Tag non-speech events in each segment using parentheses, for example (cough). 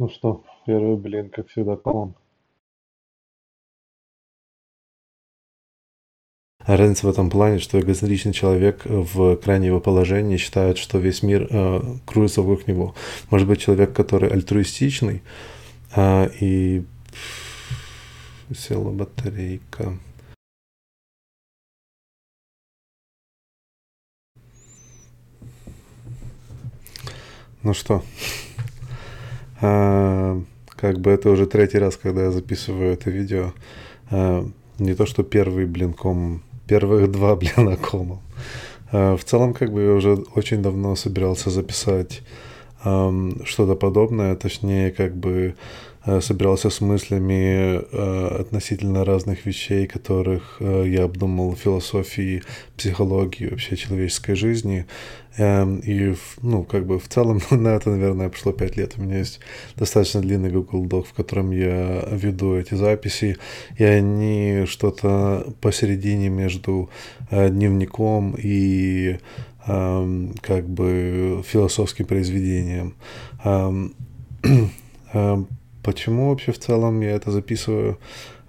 Ну что, первый блин, как всегда, полон. Разница в этом плане, что эгоцентричный человек в крайне его положении считает, что весь мир э, кружится вокруг него. Может быть, человек, который альтруистичный, э, и села батарейка. Ну что, как бы это уже третий раз, когда я записываю это видео. А, не то, что первый блинком, первых два (laughs) блина комом. А, в целом, как бы я уже очень давно собирался записать что-то подобное, точнее, как бы собирался с мыслями э, относительно разных вещей, которых э, я обдумал философии, психологии, вообще человеческой жизни. Эм, и, ну, как бы в целом (laughs) на это, наверное, прошло пять лет. У меня есть достаточно длинный Google Doc, в котором я веду эти записи, и они что-то посередине между дневником и эм, как бы философским произведением. (clears throat) Почему вообще в целом я это записываю?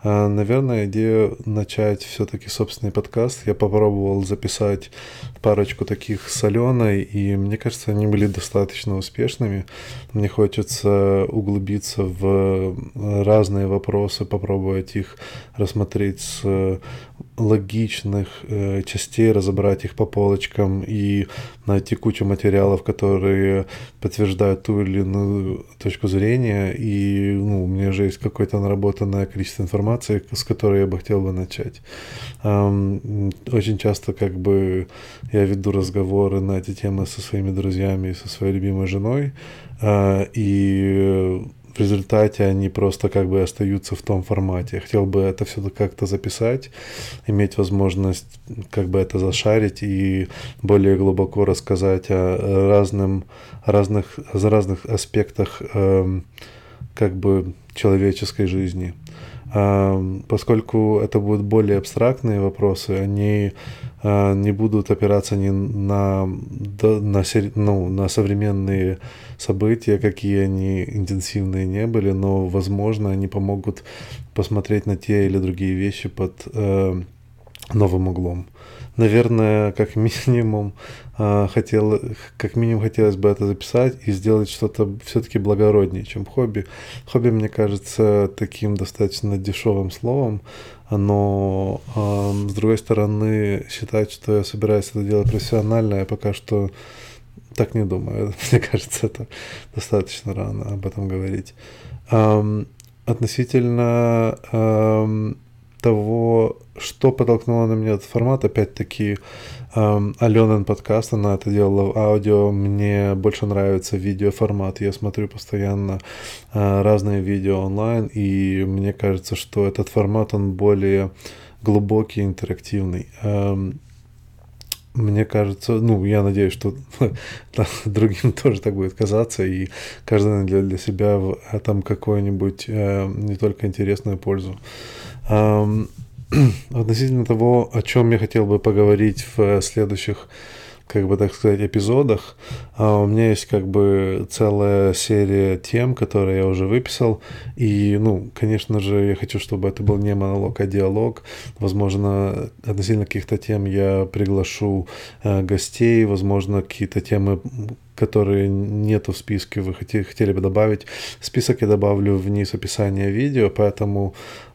А, наверное, идея начать все-таки собственный подкаст. Я попробовал записать парочку таких с Аленой, и мне кажется, они были достаточно успешными. Мне хочется углубиться в разные вопросы, попробовать их рассмотреть с логичных э, частей, разобрать их по полочкам и найти кучу материалов, которые подтверждают ту или иную точку зрения. И ну, у меня уже есть какое-то наработанное количество информации, с которой я бы хотел бы начать. Эм, очень часто как бы я веду разговоры на эти темы со своими друзьями и со своей любимой женой. Э, и в результате они просто как бы остаются в том формате. Я хотел бы это все как-то записать, иметь возможность как бы это зашарить и более глубоко рассказать о разным, разных, разных аспектах э, как бы человеческой жизни. Поскольку это будут более абстрактные вопросы, они э, не будут опираться ни на, на, ну, на современные события, какие они интенсивные не были, но, возможно, они помогут посмотреть на те или другие вещи под э, новым углом. Наверное, как минимум, э, хотел, как минимум хотелось бы это записать и сделать что-то все-таки благороднее, чем хобби. Хобби, мне кажется, таким достаточно дешевым словом, но э, с другой стороны, считать, что я собираюсь это делать профессионально, я пока что так не думаю. (laughs) Мне кажется, это достаточно рано об этом говорить. Эм, относительно эм, того, что подтолкнуло на меня этот формат, опять-таки, эм, Аленин подкаст, она это делала в аудио, мне больше нравится видеоформат, я смотрю постоянно э, разные видео онлайн, и мне кажется, что этот формат, он более глубокий, интерактивный. Эм, мне кажется, ну, я надеюсь, что (laughs) другим (laughs) тоже так будет казаться, и каждый найдет для себя в этом какую-нибудь э, не только интересную пользу. Эм, (clears throat) относительно того, о чем я хотел бы поговорить в следующих как бы так сказать, эпизодах. А у меня есть как бы целая серия тем, которые я уже выписал. И, ну, конечно же, я хочу, чтобы это был не монолог, а диалог. Возможно, относительно каких-то тем я приглашу э, гостей, возможно, какие-то темы которые нету в списке, вы хотели, хотели бы добавить. Список я добавлю вниз описания видео, поэтому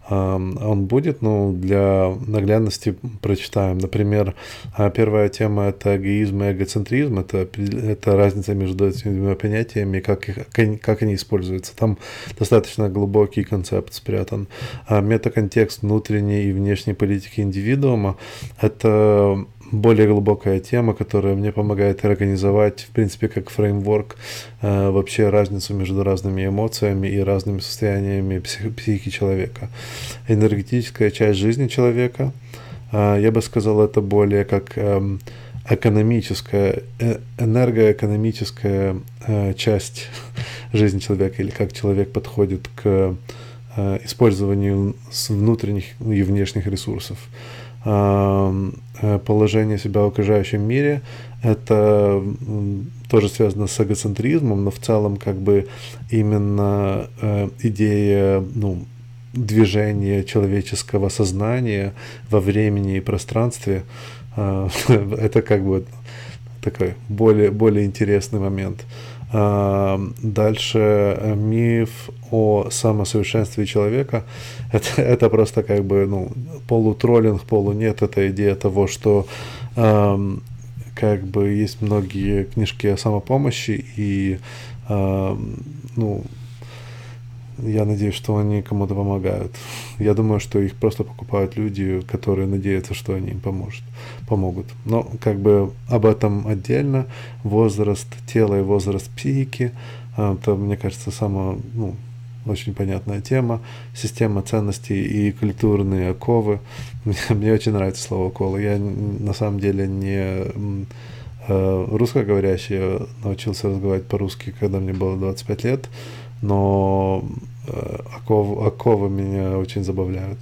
он будет, ну, для наглядности прочитаем. Например, а, первая тема — это эгоизм и эгоцентризм, это, это разница между этими двумя понятиями, как, их, как они используются. Там достаточно глубокий концепт спрятан. А метаконтекст внутренней и внешней политики индивидуума — это более глубокая тема, которая мне помогает организовать, в принципе, как фреймворк, э, вообще разницу между разными эмоциями и разными состояниями псих- психики человека. Энергетическая часть жизни человека, э, я бы сказал, это более как э, экономическая, э, энергоэкономическая часть (laughs) жизни человека, или как человек подходит к использованию внутренних и внешних ресурсов. Положение себя в окружающем мире. Это тоже связано с эгоцентризмом, но в целом как бы именно э, идея, ну, движения человеческого сознания во времени и пространстве, э, (laughs) это как бы такой более, более интересный момент. Э, дальше э, миф о самосовершенстве человека. Это, (laughs) это просто как бы ну, полутроллинг, полу нет. Это идея того, что э, как бы есть многие книжки о самопомощи, и э, ну, я надеюсь, что они кому-то помогают. Я думаю, что их просто покупают люди, которые надеются, что они им поможет, помогут. Но как бы об этом отдельно. Возраст тела и возраст психики. Это, мне кажется, самое ну, очень понятная тема. Система ценностей и культурные оковы. (laughs) Мне, очень нравится слово оковы. Я на самом деле не э, русскоговорящий, научился разговаривать по-русски, когда мне было 25 лет, но э, оковы, оковы меня очень забавляют.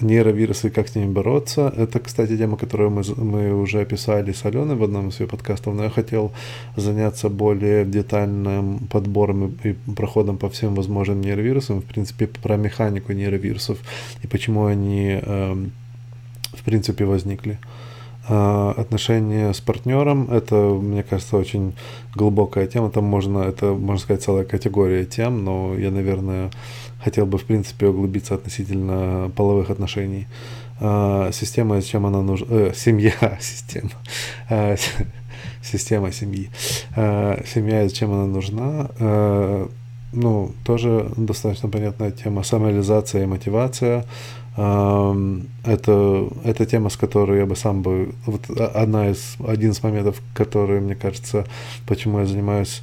Нейровирусы, как с ними бороться. Это, кстати, тема, которую мы, мы уже описали с Аленой в одном из ее подкастов, но я хотел заняться более детальным подбором и, проходом по всем возможным нейровирусам, в принципе, про механику нейровирусов и почему они, в принципе, возникли. А, отношения с партнером это, мне кажется, очень глубокая тема. Там можно, это, можно сказать, целая категория тем, но я, наверное, хотел бы, в принципе, углубиться относительно половых отношений. А, система, зачем она нужна? Э, семья, (laughs) система. А, система семьи. А, семья, зачем она нужна? А, ну, тоже достаточно понятная тема. Самореализация и мотивация. Это, это тема, с которой я бы сам бы... Вот одна из, один из моментов, который, мне кажется, почему я занимаюсь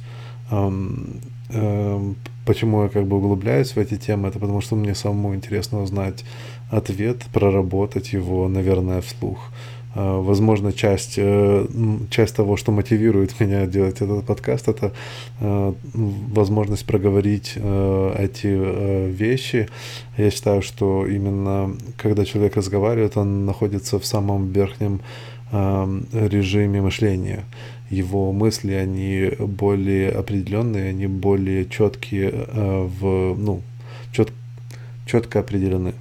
Эм, почему я как бы углубляюсь в эти темы, это потому что мне самому интересно узнать ответ, проработать его, наверное, вслух. Э, возможно, часть, э, часть того, что мотивирует меня делать этот подкаст, это э, возможность проговорить эти вещи. Я считаю, что именно когда человек разговаривает, он находится в самом верхнем режиме мышления его мысли, они более определенные, они более четкие э, в, ну, чет, четко определены.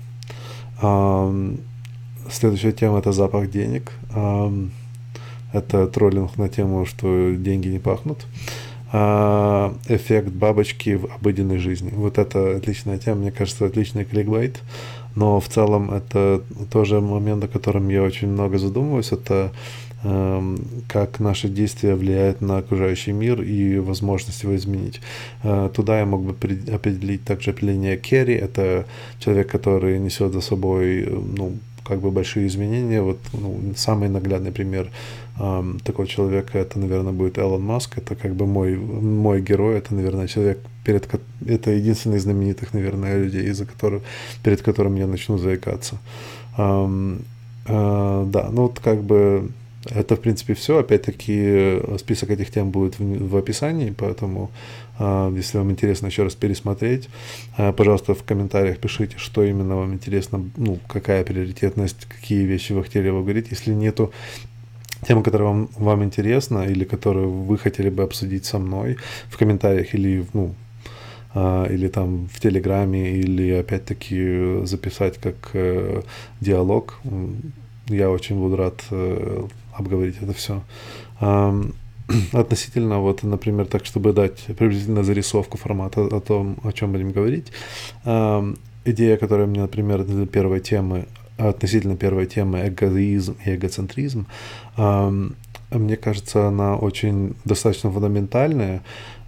Следующая тема это запах денег. Это троллинг на тему, что деньги не пахнут. Э, эффект бабочки в обыденной жизни. Вот это отличная тема, мне кажется, отличный кликбайт. Но в целом это тоже момент, о котором я очень много задумываюсь. Это как наши действия влияют на окружающий мир и возможность его изменить. Э, туда я мог бы определить также определение Керри. Это человек, который несет за собой ну, как бы большие изменения. Вот ну, самый наглядный пример um, такого человека это, наверное, будет Элон Маск. Это как бы мой, мой герой. Это, наверное, человек, перед это единственный из знаменитых, наверное, людей, из-за которых, перед которым я начну заикаться. Um, uh, да, ну вот как бы это, в принципе, все. Опять-таки, список этих тем будет в, в описании, поэтому, э, если вам интересно еще раз пересмотреть, э, пожалуйста, в комментариях пишите, что именно вам интересно, ну, какая приоритетность, какие вещи вы хотели бы говорить. Если нету темы, которая вам, вам интересна или которую вы хотели бы обсудить со мной в комментариях или, ну, Uh, или там в Телеграме, или опять-таки записать как uh, диалог. Я очень буду рад обговорить это все. (clears throat) Относительно, вот, например, так, чтобы дать приблизительно зарисовку формата о том, о чем будем говорить, идея, которая мне, например, для первой темы, относительно первой темы эгоизм и эгоцентризм, мне кажется, она очень достаточно фундаментальная.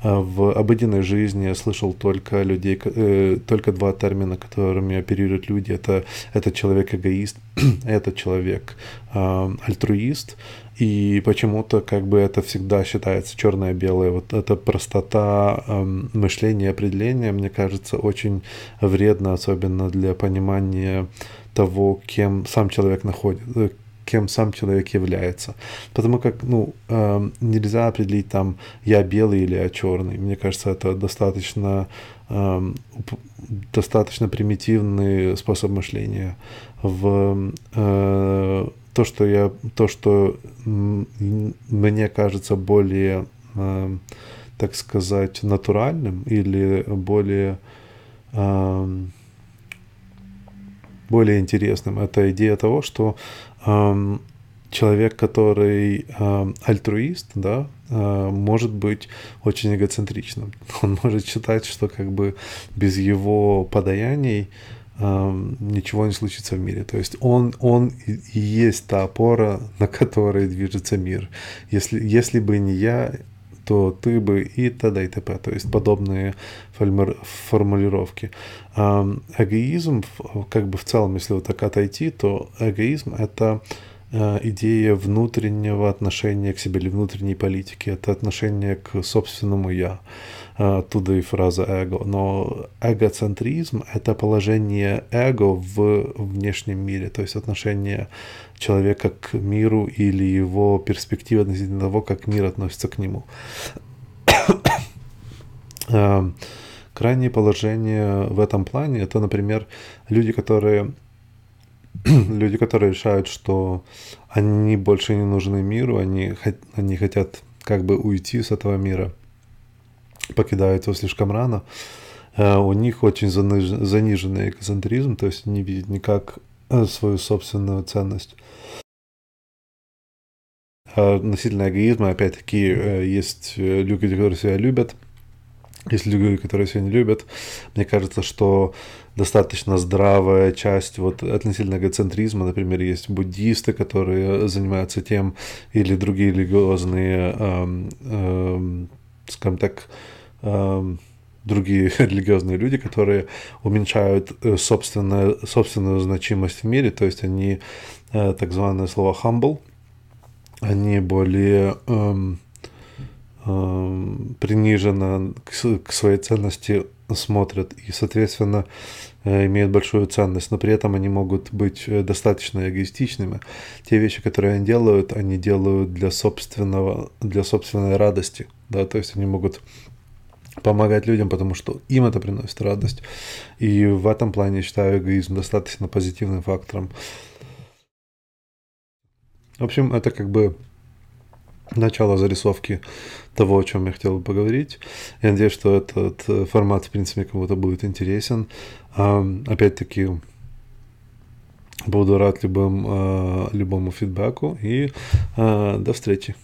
В обыденной жизни я слышал только людей, э, только два термина, которыми оперируют люди. Это, это человек-эгоист, (clears throat) это человек альтруист. И почему-то как бы это всегда считается черное-белое. Вот эта простота э, мышления и определения, мне кажется, очень вредно, особенно для понимания того, кем сам человек находится, кем сам человек является. Потому как, ну, э, нельзя определить там, я белый или я черный. Мне кажется, это достаточно, э, достаточно примитивный способ мышления. В, э, то, что я, то, что мне кажется более, э, так сказать, натуральным или более э, более интересным. Это идея того, что э, человек, который э, альтруист, да, э, может быть очень эгоцентричным. (laughs) Он может считать, что как бы без его подаяний э, ничего не случится в мире. То есть он, он и есть та опора, (laughs) на которой движется мир. Если, если бы не я, то ты бы и т.д. и т.п. То есть подобные формулировки. Эгоизм, как бы в целом, если вот так отойти, то эгоизм — это э, идея внутреннего отношения к себе или внутренней политики. Это отношение к собственному «я». Оттуда и фраза «эго». Но эгоцентризм — это положение эго в внешнем мире, то есть отношение человека к миру или его перспектива относительно того, как мир относится к нему. (coughs) Крайнее положение в этом плане это, например, люди, которые (coughs) люди, которые решают, что они больше не нужны миру, они, они хотят как бы уйти с этого мира, покидают его слишком рано, э, у них очень заниженный экоцентризм, то есть не видят никак э, свою собственную ценность. А относительно эгоизма, опять-таки, э, есть люди, которые себя любят – есть люди, которые себя не любят. Мне кажется, что достаточно здравая часть вот относительно эгоцентризма. Например, есть буддисты, которые занимаются тем, или другие религиозные, эм, эм, скажем так, другие (laughs) религиозные люди, которые уменьшают э, собственную, собственную значимость в мире, то есть они, э, так званое слово humble, они более эм, Эм, приниженно к своей ценности смотрят и, соответственно, э, имеют большую ценность, но при этом они могут быть достаточно эгоистичными. Те вещи, которые они делают, они делают для собственного, для собственной радости, да, то есть они могут помогать людям, потому что им это приносит радость. И в этом плане я считаю эгоизм достаточно позитивным фактором. В общем, это как бы начало зарисовки того, о чем я хотел бы поговорить. Я надеюсь, что этот э, формат, в принципе, кому-то будет интересен. Опять-таки, буду рад любым, э, любому фидбэку и э, до встречи.